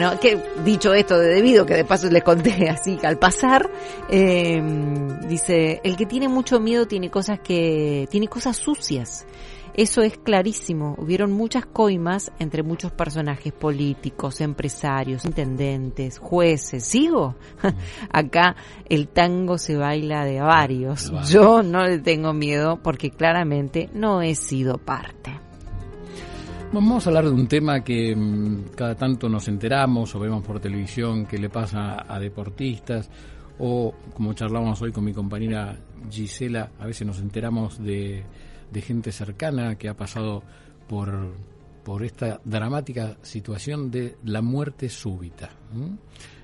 No, que dicho esto de debido, que de paso les conté así que al pasar, eh, dice, el que tiene mucho miedo tiene cosas que, tiene cosas sucias. Eso es clarísimo. Hubieron muchas coimas entre muchos personajes políticos, empresarios, intendentes, jueces. ¿Sigo? Acá el tango se baila de varios. Yo no le tengo miedo porque claramente no he sido parte. Vamos a hablar de un tema que mm, cada tanto nos enteramos o vemos por televisión que le pasa a deportistas o como charlamos hoy con mi compañera Gisela, a veces nos enteramos de, gente cercana que ha pasado por, por esta dramática situación de la muerte súbita.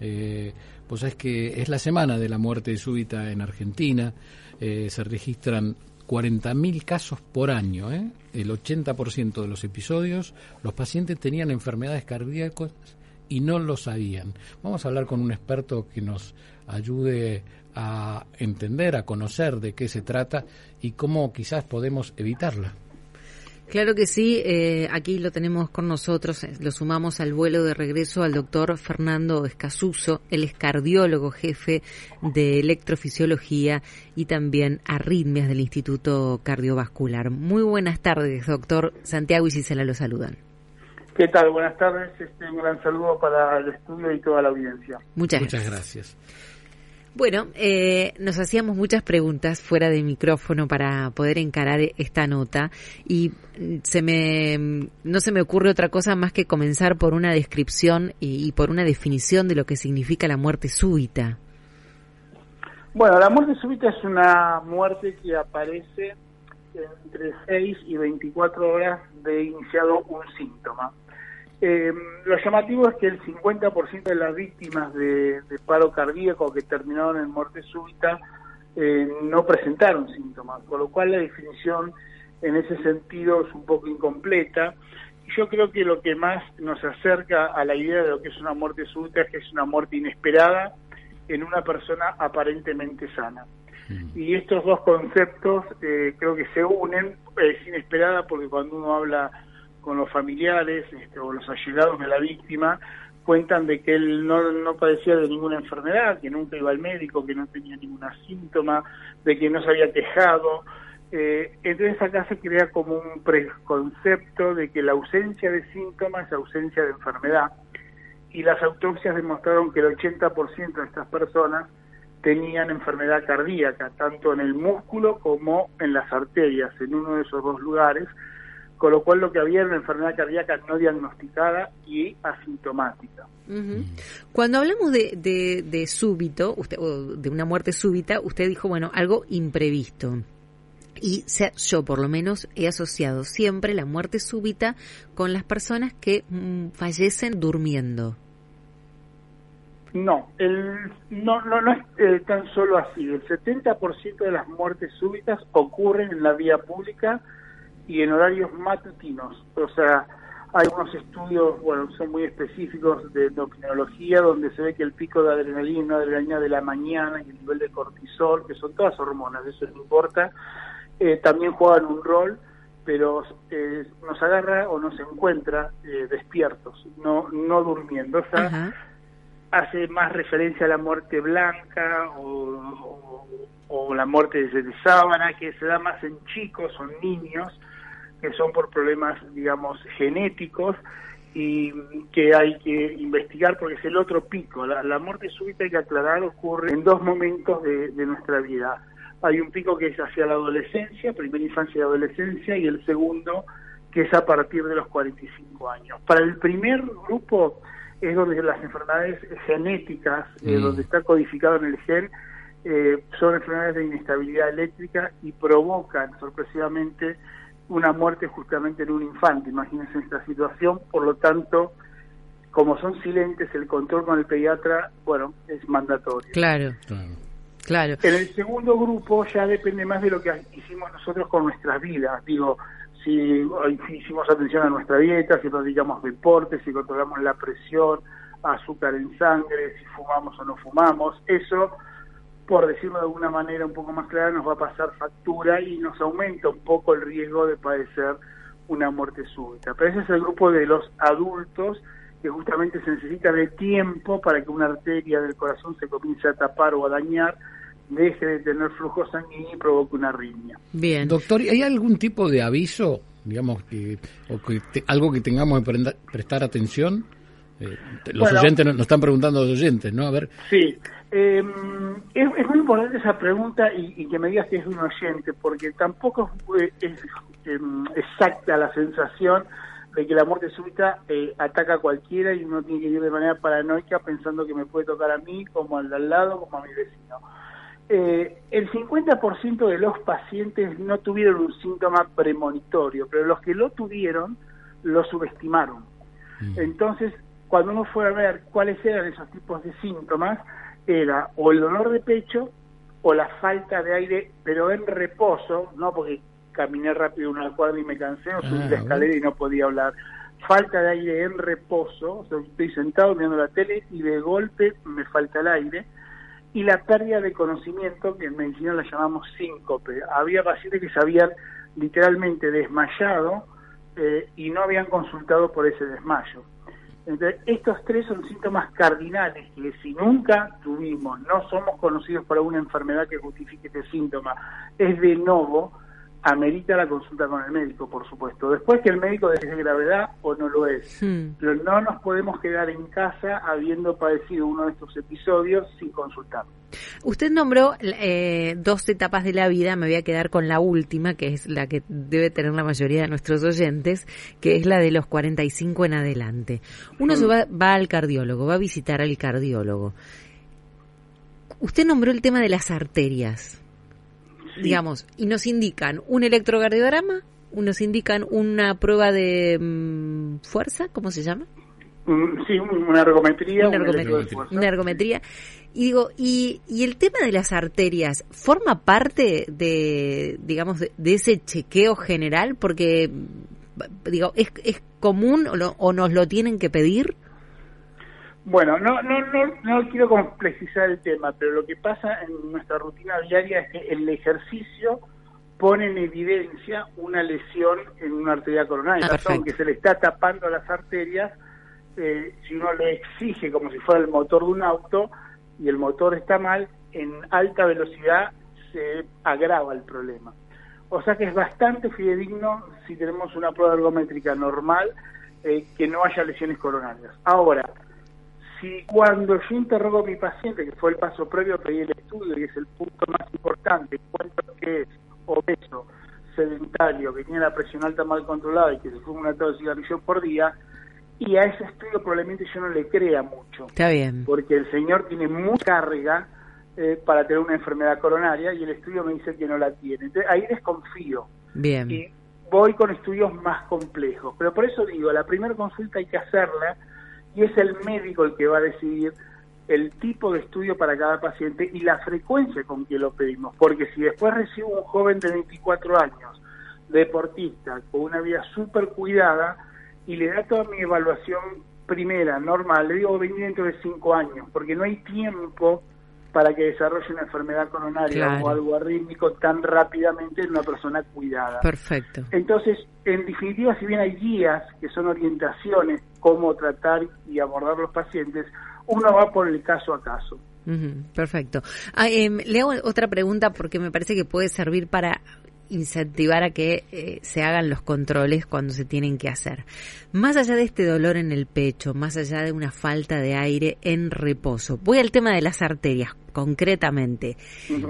Eh, pues es que es la semana de la muerte súbita en Argentina, eh, se registran 40.000 casos por año. ¿eh? El 80% de los episodios, los pacientes tenían enfermedades cardíacas y no lo sabían. Vamos a hablar con un experto que nos ayude a entender, a conocer de qué se trata y cómo quizás podemos evitarla. Claro que sí, eh, aquí lo tenemos con nosotros, eh, lo sumamos al vuelo de regreso al doctor Fernando Escasuso, él es cardiólogo jefe de electrofisiología y también arritmias del Instituto Cardiovascular. Muy buenas tardes, doctor. Santiago y Gisela lo saludan. ¿Qué tal? Buenas tardes. Este, un gran saludo para el estudio y toda la audiencia. Muchas, Muchas gracias. Bueno, eh, nos hacíamos muchas preguntas fuera de micrófono para poder encarar esta nota y se me no se me ocurre otra cosa más que comenzar por una descripción y, por una definición de lo que significa la muerte súbita. Bueno, la muerte súbita es una muerte que aparece entre 6 y 24 horas de iniciado un síntoma. Eh, lo llamativo es que el 50% de las víctimas de, paro cardíaco que terminaron en muerte súbita eh, no presentaron síntomas, con lo cual la definición en ese sentido es un poco incompleta. Y yo creo que lo que más nos acerca a la idea de lo que es una muerte súbita es que es una muerte inesperada en una persona aparentemente sana. Mm. Y estos dos conceptos eh, creo que se unen, es inesperada porque cuando uno habla con los familiares este, o los allegados de la víctima, cuentan de que él no, no padecía de ninguna enfermedad, que nunca iba al médico, que no tenía ningún síntoma, de que no se había quejado. Eh, entonces acá se crea como un preconcepto de que la ausencia de síntomas es ausencia de enfermedad. Y las autopsias demostraron que el 80% de estas personas tenían enfermedad cardíaca, tanto en el músculo como en las arterias, en uno de esos dos lugares con lo cual lo que había era una enfermedad cardíaca no diagnosticada y asintomática. Cuando hablamos de, de, súbito, usted, o de una muerte súbita, usted dijo, bueno, algo imprevisto. Y yo por lo menos he asociado siempre la muerte súbita con las personas que mm, fallecen durmiendo. No, el, no, no, no es eh, tan solo así. El 70% de las muertes súbitas ocurren en la vía pública y en horarios matutinos. O sea, hay unos estudios, bueno, son muy específicos de endocrinología, donde se ve que el pico de adrenalina, adrenalina de la mañana y el nivel de cortisol, que son todas hormonas, eso no importa, eh, también juegan un rol, pero eh, nos agarra o nos encuentra eh, despiertos, no, no durmiendo. O sea, hace más referencia a la muerte blanca o, la muerte de, de sábana, que se da más en chicos o niños, que son por problemas, digamos, genéticos y que hay que investigar porque es el otro pico. La, muerte súbita, hay que aclarar, ocurre en dos momentos de, nuestra vida. Hay un pico que es hacia la adolescencia, primera infancia y adolescencia, y el segundo que es a partir de los 45 años. Para el primer grupo es donde las enfermedades genéticas, eh, mm. donde está codificado en el gen, eh, son enfermedades de inestabilidad eléctrica y provocan sorpresivamente una muerte justamente en un infante, imagínense esta situación, por lo tanto como son silentes, el control con el pediatra, bueno, es mandatorio. Claro. Claro. En el segundo grupo ya depende más de lo que hicimos nosotros con nuestras vidas. Digo, si hicimos atención a nuestra dieta, si practicamos deporte, si controlamos la presión, azúcar en sangre, si fumamos o no fumamos, eso, por decirlo de alguna manera un poco más clara, nos va a pasar factura y nos aumenta un poco el riesgo de padecer una muerte súbita. Pero ese es el grupo de los adultos que justamente se necesita de tiempo para que una arteria del corazón se comience a tapar o a dañar, deje de tener flujo sanguíneo y provoque una arritmia. Bien. Doctor, ¿hay algún tipo de aviso, digamos, que, o que algo que tengamos que prestar atención? Eh, los oyentes nos, están preguntando los oyentes, ¿no? A ver. Sí, em, es, muy importante esa pregunta y, que me digas que es un oyente, porque tampoco es, em, exacta la sensación de que la muerte súbita eh, ataca a cualquiera y uno tiene que ir de manera paranoica pensando que me puede tocar a mí, como al de al lado, como a mi vecino. Eh, el 50% de los pacientes no tuvieron un síntoma premonitorio, pero los que lo tuvieron lo subestimaron. Mm. Entonces, cuando uno fue a ver cuáles eran esos tipos de síntomas, era o el dolor de pecho o la falta de aire, pero en reposo, no porque caminé rápido una cuadra y me cansé, o subí la ah, escalera y no podía hablar. Falta de aire en reposo, o sea, estoy sentado mirando la tele y de golpe me falta el aire. Y la pérdida de conocimiento, que en medicina la llamamos síncope. Había pacientes que se habían literalmente desmayado eh, y no habían consultado por ese desmayo. Entonces, estos tres son síntomas cardinales que si nunca tuvimos, no somos conocidos por alguna enfermedad que justifique este síntoma, es de nuevo, amerita la consulta con el médico, por supuesto. Después que el médico es de gravedad o no lo es. Hmm. Pero no nos podemos quedar en casa habiendo padecido uno de estos episodios sin consultar. Usted nombró eh, dos etapas de la vida, me voy a quedar con la última, que es la que debe tener la mayoría de nuestros oyentes, que es la de los 45 en adelante. Uno se hmm. va, va al cardiólogo, va a visitar al cardiólogo. Usted nombró el tema de las arterias digamos, y nos indican un electrocardiograma, nos indican una prueba de mm, fuerza, ¿cómo se llama? Mm, sí, una ergometría. Una ergometría. Y digo, y, y el tema de las arterias, ¿forma parte de, digamos, de, ese chequeo general? Porque, digo, ¿es, es común o, o nos lo tienen que pedir? Bueno, no, no, no, no quiero complejizar el tema, pero lo que pasa en nuestra rutina diaria es que el ejercicio pone en evidencia una lesión en una arteria coronaria, ah, aunque se le está tapando las arterias, eh, si uno le exige como si fuera el motor de un auto y el motor está mal, en alta velocidad se agrava el problema. O sea que es bastante fidedigno si tenemos una prueba ergométrica normal eh, que no haya lesiones coronarias. Ahora, si cuando yo interrogo a mi paciente, que fue el paso previo a pedir el estudio y es el punto más importante, encuentro que es obeso, sedentario, que tiene la presión alta mal controlada y que se fuma una tos de cigarrillo por día, y a ese estudio probablemente yo no le crea mucho. Está bien. Porque el señor tiene mucha carga eh, para tener una enfermedad coronaria y el estudio me dice que no la tiene. Entonces ahí desconfío. Bien. Y voy con estudios más complejos. Pero por eso digo, la primera consulta hay que hacerla y es el médico el que va a decidir el tipo de estudio para cada paciente y la frecuencia con que lo pedimos, porque si después recibo un joven de 24 años, deportista, con una vida súper cuidada, y le da toda mi evaluación primera, normal, le digo venir dentro de 5 años, porque no hay tiempo para que desarrolle una enfermedad coronaria o algo arrítmico tan rápidamente en una persona cuidada. Perfecto. Entonces, en definitiva, si bien hay guías que son orientaciones cómo tratar y abordar los pacientes, uno va por el caso a caso. perfecto. Ah, em, le hago otra pregunta porque me parece que puede servir para incentivar a que eh, se hagan los controles cuando se tienen que hacer. Más allá de este dolor en el pecho, más allá de una falta de aire en reposo, voy al tema de las arterias. Concretamente.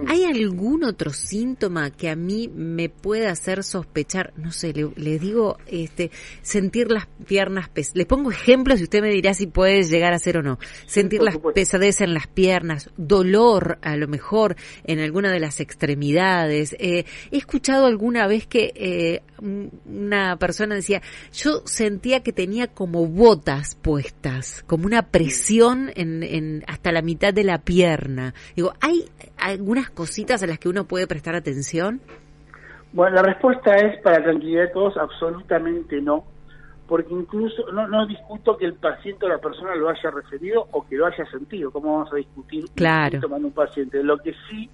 ¿Hay algún otro síntoma que a mí me pueda hacer sospechar? No sé, le, digo, este, sentir las piernas pes Les pongo ejemplos y usted me dirá si puede llegar a ser o no. Sentir las pesadez en las piernas, dolor a lo mejor en alguna de las extremidades. Eh, he escuchado alguna vez que eh, una persona decía, yo sentía que tenía como botas puestas, como una presión en, en hasta la mitad de la pierna. Digo, ¿hay algunas cositas a las que uno puede prestar atención? Bueno, la respuesta es, para tranquilidad de todos, absolutamente no, porque incluso no, no discuto que el paciente o la persona lo haya referido o que lo haya sentido, ¿cómo vamos a discutir claro. tomando un paciente? Lo que sí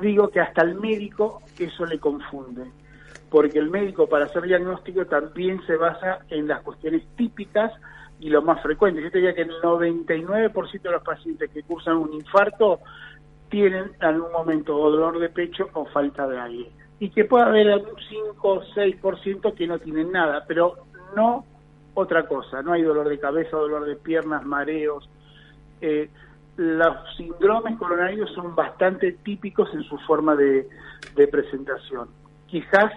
digo que hasta el médico eso le confunde, porque el médico para hacer diagnóstico también se basa en las cuestiones típicas y lo más frecuente. Yo te diría que el 99% de los pacientes que cursan un infarto tienen en algún momento dolor de pecho o falta de aire. Y que puede haber un 5 o 6% que no tienen nada, pero no otra cosa. No hay dolor de cabeza, dolor de piernas, mareos. Eh, los síndromes coronarios son bastante típicos en su forma de presentación. Quizás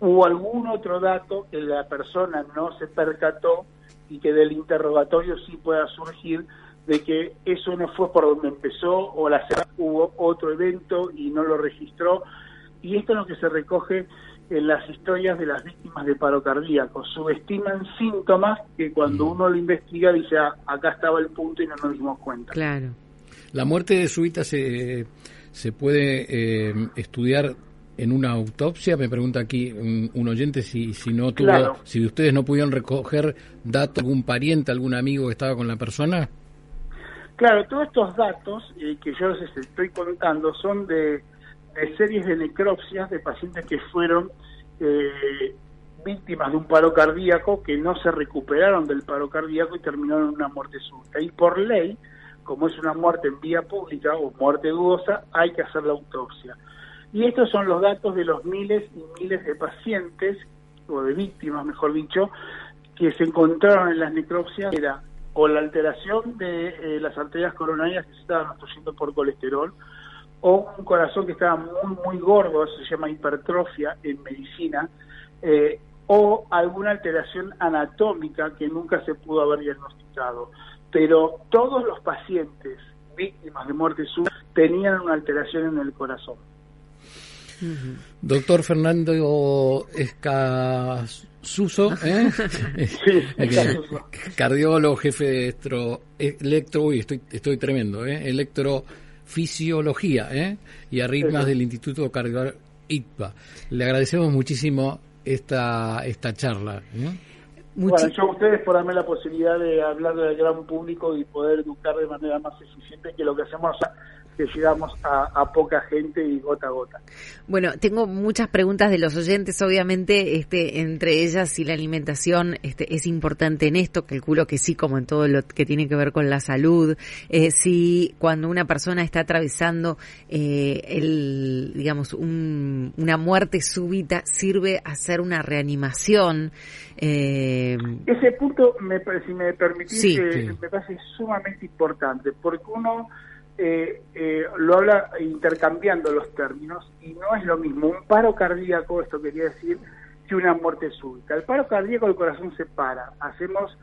hubo algún otro dato que la persona no se percató y que del interrogatorio sí pueda surgir de que eso no fue por donde empezó o la hubo otro evento y no lo registró. Y esto es lo que se recoge en las historias de las víctimas de paro cardíaco. Subestiman síntomas que cuando uno lo investiga dice, ah, acá estaba el punto y no nos dimos cuenta. Claro. La muerte súbita se, se puede eh, estudiar en una autopsia, me pregunta aquí un, oyente si, si no tuvo, si ustedes no pudieron recoger datos, algún pariente, algún amigo que estaba con la persona. Claro, todos estos datos eh, que yo les estoy contando son de, series de necropsias de pacientes que fueron eh, víctimas de un paro cardíaco que no se recuperaron del paro cardíaco y terminaron en una muerte súbita. Y por ley, como es una muerte en vía pública o muerte dudosa, hay que hacer la autopsia. Y estos son los datos de los miles y miles de pacientes, o de víctimas, mejor dicho, que se encontraron en las necropsias. Era o la alteración de eh, las arterias coronarias que se estaban obstruyendo por colesterol, o un corazón que estaba muy, muy gordo, eso se llama hipertrofia en medicina, eh, o alguna alteración anatómica que nunca se pudo haber diagnosticado. Pero todos los pacientes víctimas de muerte súbita tenían una alteración en el corazón. Doctor Fernando Escasuso, ¿eh? cardiólogo, jefe de electro, electro uy, estoy, estoy tremendo, ¿eh? electrofisiología ¿eh? y arritmas del Instituto Cardiovascular ITPA. Le agradecemos muchísimo esta, esta charla. ¿eh? Bueno, yo a ustedes por darme la posibilidad de hablar del gran público y poder educar de manera más eficiente que lo que hacemos que llegamos a, poca gente y gota a gota. Bueno, tengo muchas preguntas de los oyentes, obviamente, este, entre ellas si la alimentación este, es importante en esto, calculo que sí, como en todo lo que tiene que ver con la salud, eh, si cuando una persona está atravesando eh, el, digamos, una muerte súbita, sirve hacer una reanimación. Eh... Ese punto, me, si me permitís, me parece sumamente importante, porque uno eh, eh, lo habla intercambiando los términos y no es lo mismo un paro cardíaco, esto quería decir, que una muerte súbita. El paro cardíaco el corazón se para, hacemos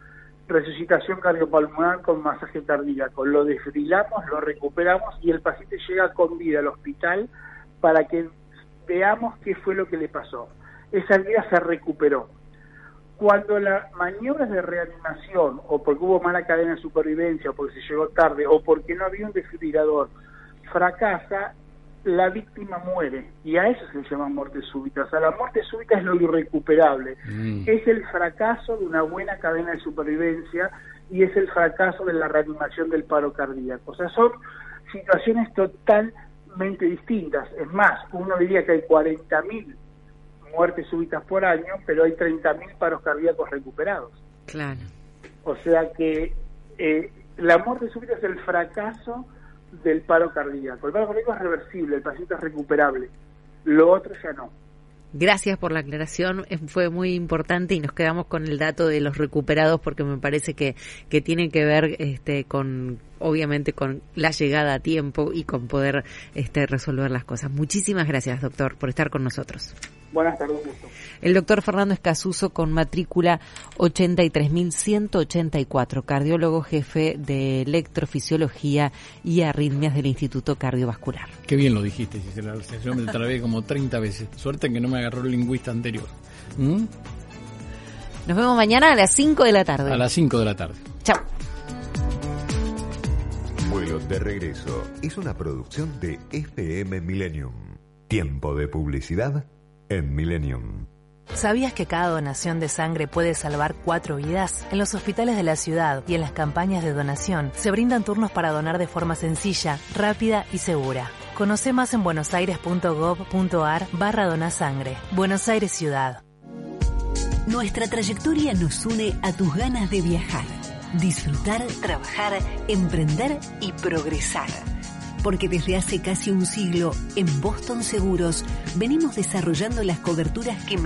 resucitación cardiopulmonar con masaje cardíaco, lo desfrilamos, lo recuperamos y el paciente llega con vida al hospital para que veamos qué fue lo que le pasó. Esa vida se recuperó cuando las maniobras de reanimación, o porque hubo mala cadena de supervivencia, o porque se llegó tarde, o porque no había un desfibrilador, fracasa, la víctima muere. Y a eso se llama muerte súbita. O sea, la muerte súbita es lo irrecuperable. Mm. Es el fracaso de una buena cadena de supervivencia y es el fracaso de la reanimación del paro cardíaco. O sea, son situaciones totalmente distintas. Es más, uno diría que hay 40.000 muertes súbitas por año, pero hay 30.000 paros cardíacos recuperados. Claro. O sea que eh, la muerte súbita es el fracaso del paro cardíaco. El paro cardíaco es reversible, el paciente es recuperable. Lo otro ya no. Gracias por la aclaración, eh, fue muy importante y nos quedamos con el dato de los recuperados porque me parece que, que tiene que ver este, con, obviamente, con la llegada a tiempo y con poder este, resolver las cosas. Muchísimas gracias, doctor, por estar con nosotros. Buenas tardes, gusto. El doctor Fernando Escasuso con matrícula 83.184, cardiólogo jefe de electrofisiología y arritmias del Instituto Cardiovascular. Qué bien lo dijiste, Gisela. Yo me trabé como 30 veces. Suerte en que no me agarró el lingüista anterior. ¿Mm? Nos vemos mañana a las 5 de la tarde. A las 5 de la tarde. Chao. Vuelo de regreso es una producción de FM Millennium. Tiempo de publicidad en Millennium. ¿Sabías que cada donación de sangre puede salvar cuatro vidas? En los hospitales de la ciudad y en las campañas de donación se brindan turnos para donar de forma sencilla, rápida y segura. Conoce más en buenosaires.gov.ar barra donasangre. Buenos Aires Ciudad. Nuestra trayectoria nos une a tus ganas de viajar, disfrutar, trabajar, emprender y progresar. Porque desde hace casi un siglo en Boston Seguros venimos desarrollando las coberturas que